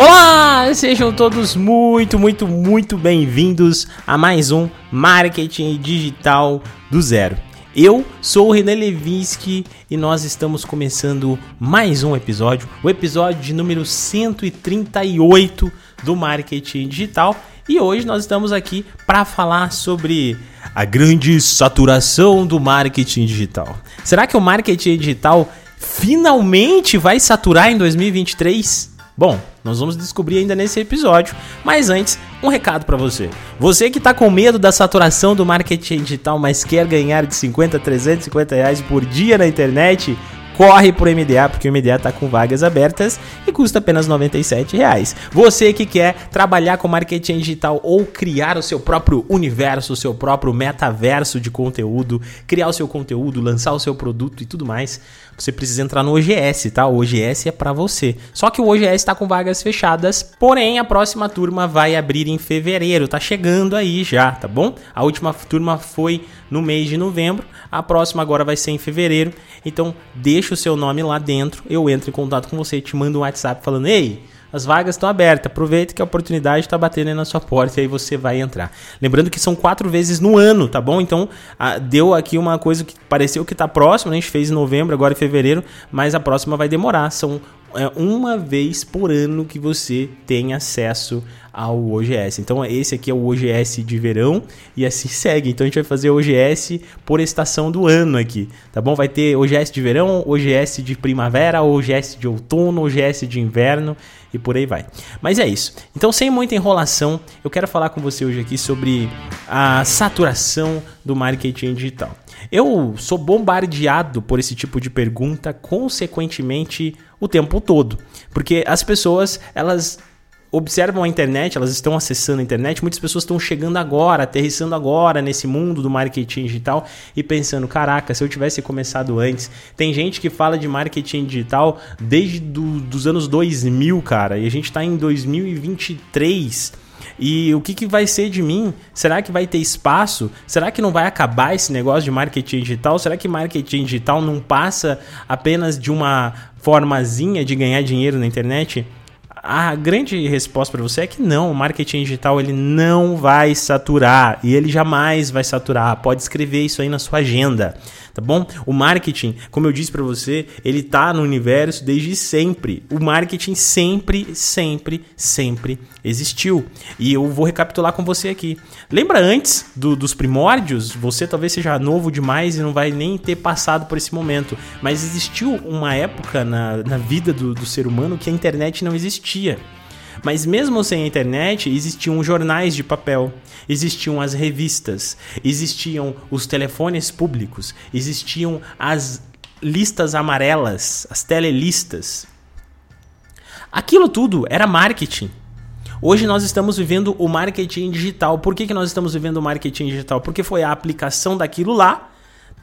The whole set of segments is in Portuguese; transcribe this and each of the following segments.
Olá, sejam todos muito, muito, muito bem-vindos a mais um Marketing Digital do Zero. Eu sou o René Levinsky e nós estamos começando mais um episódio, o episódio de número 138 do Marketing Digital. E hoje nós estamos aqui para falar sobre a grande saturação do marketing digital. Será que o marketing digital finalmente vai saturar em 2023? Bom, nós vamos descobrir ainda nesse episódio, mas antes, um recado para você. Você que está com medo da saturação do marketing digital, mas quer ganhar de 50 a 350 reais por dia na internet, corre pro MDA, porque o MDA está com vagas abertas e custa apenas 97 reais. Você que quer trabalhar com marketing digital ou criar o seu próprio universo, o seu próprio metaverso de conteúdo, criar o seu conteúdo, lançar o seu produto e tudo mais, você precisa entrar no OGS, tá? O OGS é para você. Só que o OGS está com vagas fechadas, porém a próxima turma vai abrir em fevereiro, tá chegando aí já, tá bom? A última turma foi no mês de novembro, a próxima agora vai ser em fevereiro. Então, deixa o seu nome lá dentro, eu entro em contato com você te mando um WhatsApp falando: "Ei, as vagas estão abertas. Aproveita que a oportunidade está batendo aí na sua porta e aí você vai entrar. Lembrando que são quatro vezes no ano, tá bom? Então, a, deu aqui uma coisa que pareceu que está próximo, né? A gente fez em novembro, agora em fevereiro, mas a próxima vai demorar. São é, uma vez por ano que você tem acesso ao OGS. Então esse aqui é o OGS de verão e assim segue. Então a gente vai fazer OGS por estação do ano aqui, tá bom? Vai ter OGS de verão, OGS de primavera, OGS de outono, OGS de inverno e por aí vai. Mas é isso. Então sem muita enrolação, eu quero falar com você hoje aqui sobre a saturação do marketing digital. Eu sou bombardeado por esse tipo de pergunta consequentemente o tempo todo, porque as pessoas, elas observam a internet, elas estão acessando a internet, muitas pessoas estão chegando agora, aterrissando agora nesse mundo do marketing digital e pensando, caraca, se eu tivesse começado antes. Tem gente que fala de marketing digital desde do, dos anos 2000, cara, e a gente está em 2023. E o que, que vai ser de mim? Será que vai ter espaço? Será que não vai acabar esse negócio de marketing digital? Será que marketing digital não passa apenas de uma formazinha de ganhar dinheiro na internet? A grande resposta para você é que não, o marketing digital ele não vai saturar e ele jamais vai saturar. Pode escrever isso aí na sua agenda, tá bom? O marketing, como eu disse para você, ele tá no universo desde sempre. O marketing sempre, sempre, sempre existiu. E eu vou recapitular com você aqui. Lembra antes do, dos primórdios? Você talvez seja novo demais e não vai nem ter passado por esse momento. Mas existiu uma época na, na vida do, do ser humano que a internet não existia. Mas mesmo sem a internet, existiam jornais de papel, existiam as revistas, existiam os telefones públicos, existiam as listas amarelas, as telelistas. Aquilo tudo era marketing. Hoje nós estamos vivendo o marketing digital. Por que, que nós estamos vivendo o marketing digital? Porque foi a aplicação daquilo lá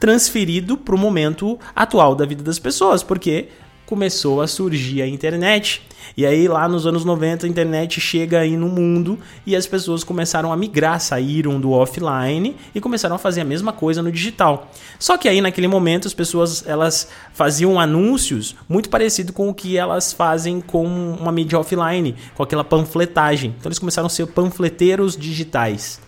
transferido para o momento atual da vida das pessoas. Porque começou a surgir a internet. E aí, lá nos anos 90, a internet chega aí no mundo e as pessoas começaram a migrar, saíram do offline e começaram a fazer a mesma coisa no digital. Só que aí, naquele momento, as pessoas elas faziam anúncios muito parecido com o que elas fazem com uma mídia offline, com aquela panfletagem. Então, eles começaram a ser panfleteiros digitais.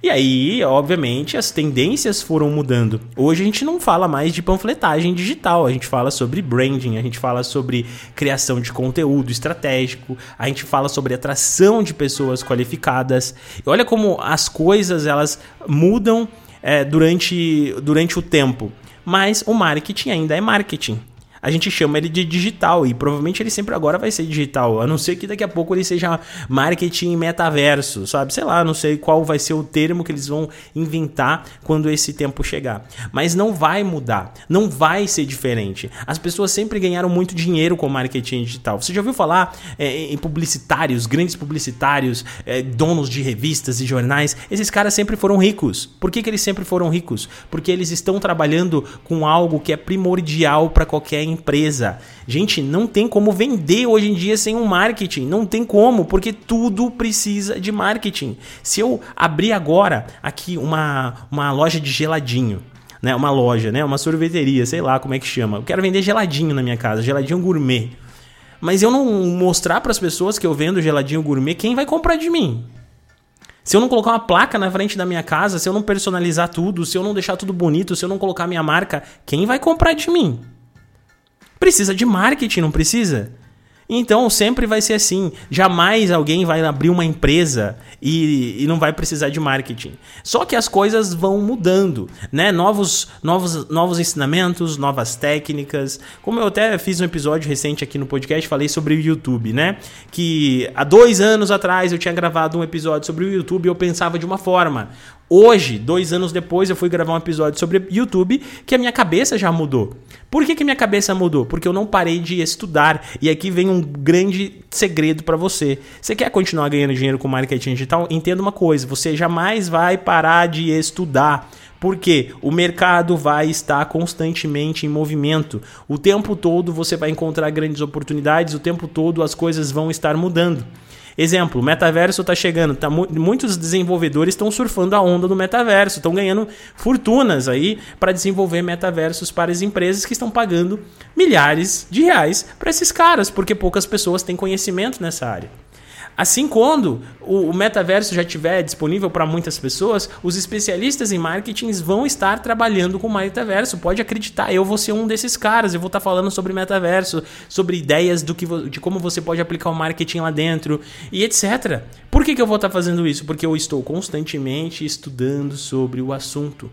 E aí, obviamente, as tendências foram mudando. Hoje a gente não fala mais de panfletagem digital, a gente fala sobre branding, a gente fala sobre criação de conteúdo estratégico, a gente fala sobre atração de pessoas qualificadas. E olha como as coisas elas mudam é, durante, durante o tempo. Mas o marketing ainda é marketing a gente chama ele de digital e provavelmente ele sempre agora vai ser digital, a não ser que daqui a pouco ele seja marketing metaverso, sabe? Sei lá, não sei qual vai ser o termo que eles vão inventar quando esse tempo chegar. Mas não vai mudar, não vai ser diferente. As pessoas sempre ganharam muito dinheiro com marketing digital. Você já ouviu falar é, em publicitários, grandes publicitários, é, donos de revistas e jornais? Esses caras sempre foram ricos. Por que, que eles sempre foram ricos? Porque eles estão trabalhando com algo que é primordial para qualquer empresa. Gente, não tem como vender hoje em dia sem um marketing. Não tem como, porque tudo precisa de marketing. Se eu abrir agora aqui uma, uma loja de geladinho, né, uma loja, né, uma sorveteria, sei lá como é que chama. Eu quero vender geladinho na minha casa, geladinho gourmet. mas eu não mostrar para as pessoas que eu vendo geladinho gourmet, quem vai comprar de mim? Se eu não colocar uma placa na frente da minha casa, se eu não personalizar tudo, se eu não deixar tudo bonito, se eu não colocar minha marca, quem vai comprar de mim? Precisa de marketing, não precisa? Então sempre vai ser assim. Jamais alguém vai abrir uma empresa e, e, não vai precisar de marketing. Só que as coisas vão mudando, né? Novos, novos, novos ensinamentos, novas técnicas. Como eu até fiz um episódio recente aqui no podcast, falei sobre o YouTube, né? Que há dois anos atrás eu tinha gravado um episódio sobre o YouTube e eu pensava de uma forma. Hoje, dois anos depois, eu fui gravar um episódio sobre YouTube que a minha cabeça já mudou. Por que, que minha cabeça mudou? Porque eu não parei de estudar. E aqui vem um grande segredo para você. Você quer continuar ganhando dinheiro com marketing digital? Entenda uma coisa: você jamais vai parar de estudar. Porque o mercado vai estar constantemente em movimento. O tempo todo você vai encontrar grandes oportunidades, o tempo todo as coisas vão estar mudando. Exemplo, o metaverso está chegando, tá, muitos desenvolvedores estão surfando a onda do metaverso, estão ganhando fortunas aí para desenvolver metaversos para as empresas que estão pagando milhares de reais para esses caras, porque poucas pessoas têm conhecimento nessa área. Assim, quando o, metaverso já estiver disponível para muitas pessoas, os especialistas em marketing vão estar trabalhando com o metaverso. Pode acreditar, eu vou ser um desses caras. Eu vou estar falando sobre metaverso, sobre ideias do que, de como você pode aplicar o marketing lá dentro e etc. Que, que eu vou estar fazendo isso? Porque eu estou constantemente estudando sobre o assunto.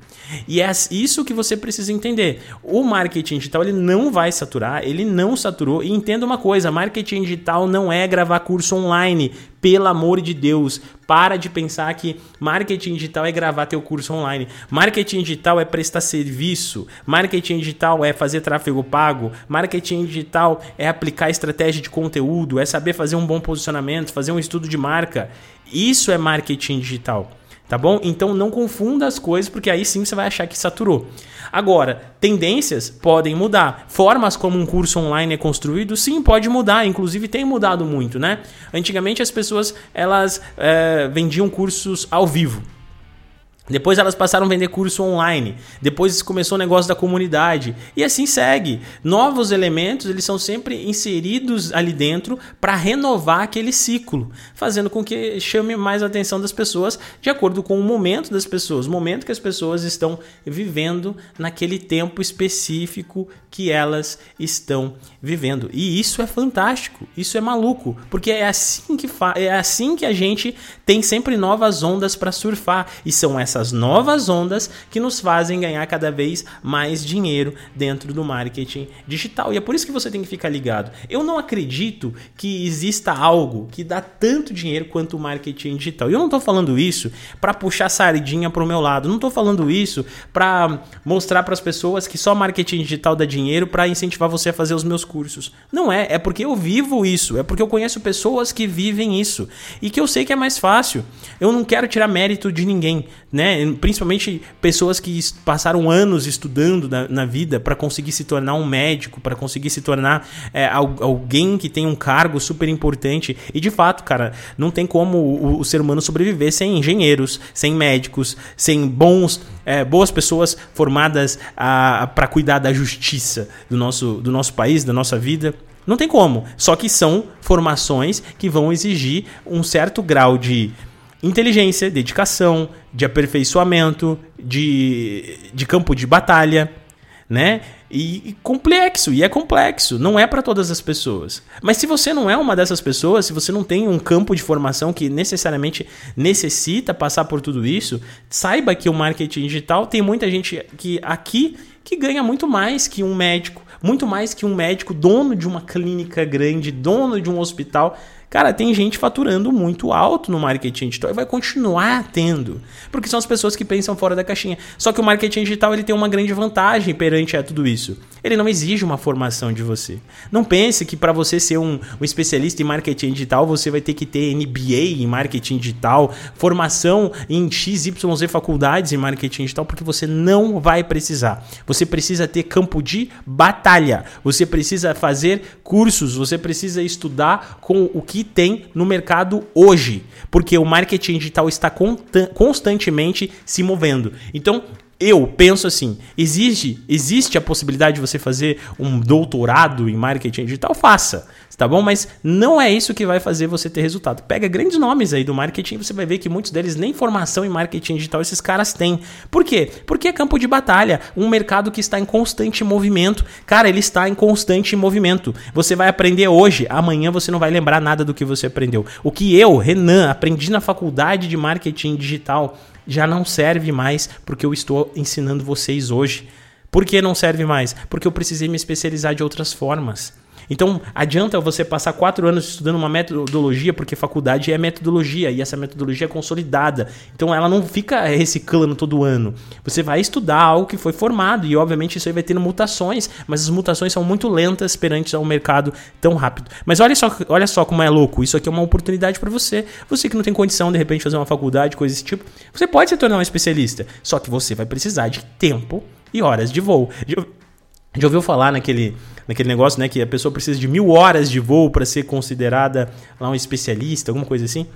E é isso que você precisa entender. O marketing digital ele não vai saturar, ele não saturou. E entenda uma coisa: marketing digital não é gravar curso online pelo amor de Deus, para de pensar que marketing digital é gravar teu curso online. Marketing digital é prestar serviço. Marketing digital é fazer tráfego pago. Marketing digital é aplicar estratégia de conteúdo, é saber fazer um bom posicionamento, fazer um estudo de marca. Isso é marketing digital. Tá bom? Então não confunda as coisas, porque aí sim você vai achar que saturou. Agora, tendências podem mudar. Formas como um curso online é construído, sim, pode mudar. Inclusive tem mudado muito, né? Antigamente as pessoas elas é, vendiam cursos ao vivo. Depois elas passaram a vender curso online. Depois começou o negócio da comunidade. E assim segue. Novos elementos, eles são sempre inseridos ali dentro para renovar aquele ciclo, fazendo com que chame mais a atenção das pessoas de acordo com o momento das pessoas, o momento que as pessoas estão vivendo naquele tempo específico que elas estão vivendo. E isso é fantástico, isso é maluco, porque é assim que é assim que a gente tem sempre novas ondas para surfar e são essas essas novas ondas que nos fazem ganhar cada vez mais dinheiro dentro do marketing digital. E é por isso que você tem que ficar ligado. Eu não acredito que exista algo que dá tanto dinheiro quanto o marketing digital. E eu não estou falando isso para puxar sardinha para o meu lado. Não estou falando isso para mostrar para as pessoas que só marketing digital dá dinheiro para incentivar você a fazer os meus cursos. Não é, é porque eu vivo isso, é porque eu conheço pessoas que vivem isso e que eu sei que é mais fácil. Eu não quero tirar mérito de ninguém, né? Né? Principalmente pessoas que passaram anos estudando na, na vida para conseguir se tornar um médico, para conseguir se tornar é, alguém que tem um cargo super importante. E de fato, cara, não tem como o, o ser humano sobreviver sem engenheiros, sem médicos, sem bons, é, boas pessoas formadas para cuidar da justiça do nosso, do nosso país, da nossa vida. Não tem como. Só que são formações que vão exigir um certo grau de inteligência, dedicação, de aperfeiçoamento, de, de campo de batalha, né? E, e complexo, e é complexo, não é para todas as pessoas. Mas se você não é uma dessas pessoas, se você não tem um campo de formação que necessariamente necessita passar por tudo isso, saiba que o marketing digital tem muita gente que aqui que ganha muito mais que um médico, muito mais que um médico dono de uma clínica grande, dono de um hospital Cara, tem gente faturando muito alto no marketing digital e vai continuar tendo, porque são as pessoas que pensam fora da caixinha. Só que o marketing digital ele tem uma grande vantagem perante a tudo isso. Ele não exige uma formação de você. Não pense que para você ser um, um, especialista em marketing digital você vai ter que ter MBA em marketing digital, formação em XYZ faculdades em marketing digital, porque você não vai precisar. Você precisa ter campo de batalha. Você precisa fazer cursos, você precisa estudar com o que tem no mercado hoje, porque o marketing digital está constantemente se movendo. Então, eu penso assim: existe, existe a possibilidade de você fazer um doutorado em marketing digital? Faça, tá bom? Mas não é isso que vai fazer você ter resultado. Pega grandes nomes aí do marketing, você vai ver que muitos deles nem formação em marketing digital esses caras têm. Por quê? Porque é campo de batalha, um mercado que está em constante movimento. Cara, ele está em constante movimento. Você vai aprender hoje, amanhã você não vai lembrar nada do que você aprendeu. O que eu, Renan, aprendi na faculdade de marketing digital já não serve mais porque eu estou ensinando vocês hoje. Por que não serve mais? Porque eu precisei me especializar de outras formas. Então, adianta você passar quatro anos estudando uma metodologia, porque faculdade é metodologia e essa metodologia é consolidada. Então, ela não fica reciclando todo ano. Você vai estudar algo que foi formado e, obviamente, isso aí vai tendo mutações, mas as mutações são muito lentas perante ao mercado tão rápido. Mas olha só, olha só como é louco. Isso aqui é uma oportunidade para você. Você que não tem condição, de repente, fazer uma faculdade, coisa desse tipo, você pode se tornar um especialista. Só que você vai precisar de tempo e horas de voo. Já ouviu falar naquele, naquele negócio, né? Que a pessoa precisa de mil horas de voo para ser considerada lá um especialista, alguma coisa assim?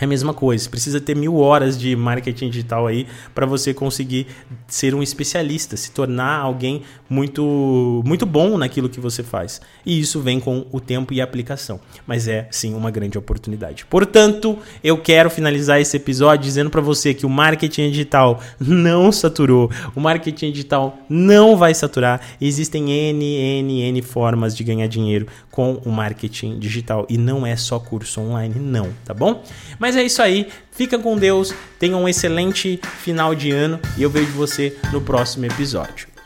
É a mesma coisa, você precisa ter mil horas de marketing digital aí para você conseguir ser um especialista, se tornar alguém muito, muito bom naquilo que você faz. E isso vem com o tempo e a aplicação, mas é sim uma grande oportunidade. Portanto, eu quero finalizar esse episódio dizendo para você que o marketing digital não saturou, o marketing digital não vai saturar. Existem N, N, N formas de ganhar dinheiro com o marketing digital e não é só curso online, não, tá bom? Mas mas é isso aí. Fica com Deus. Tenha um excelente final de ano e eu vejo você no próximo episódio.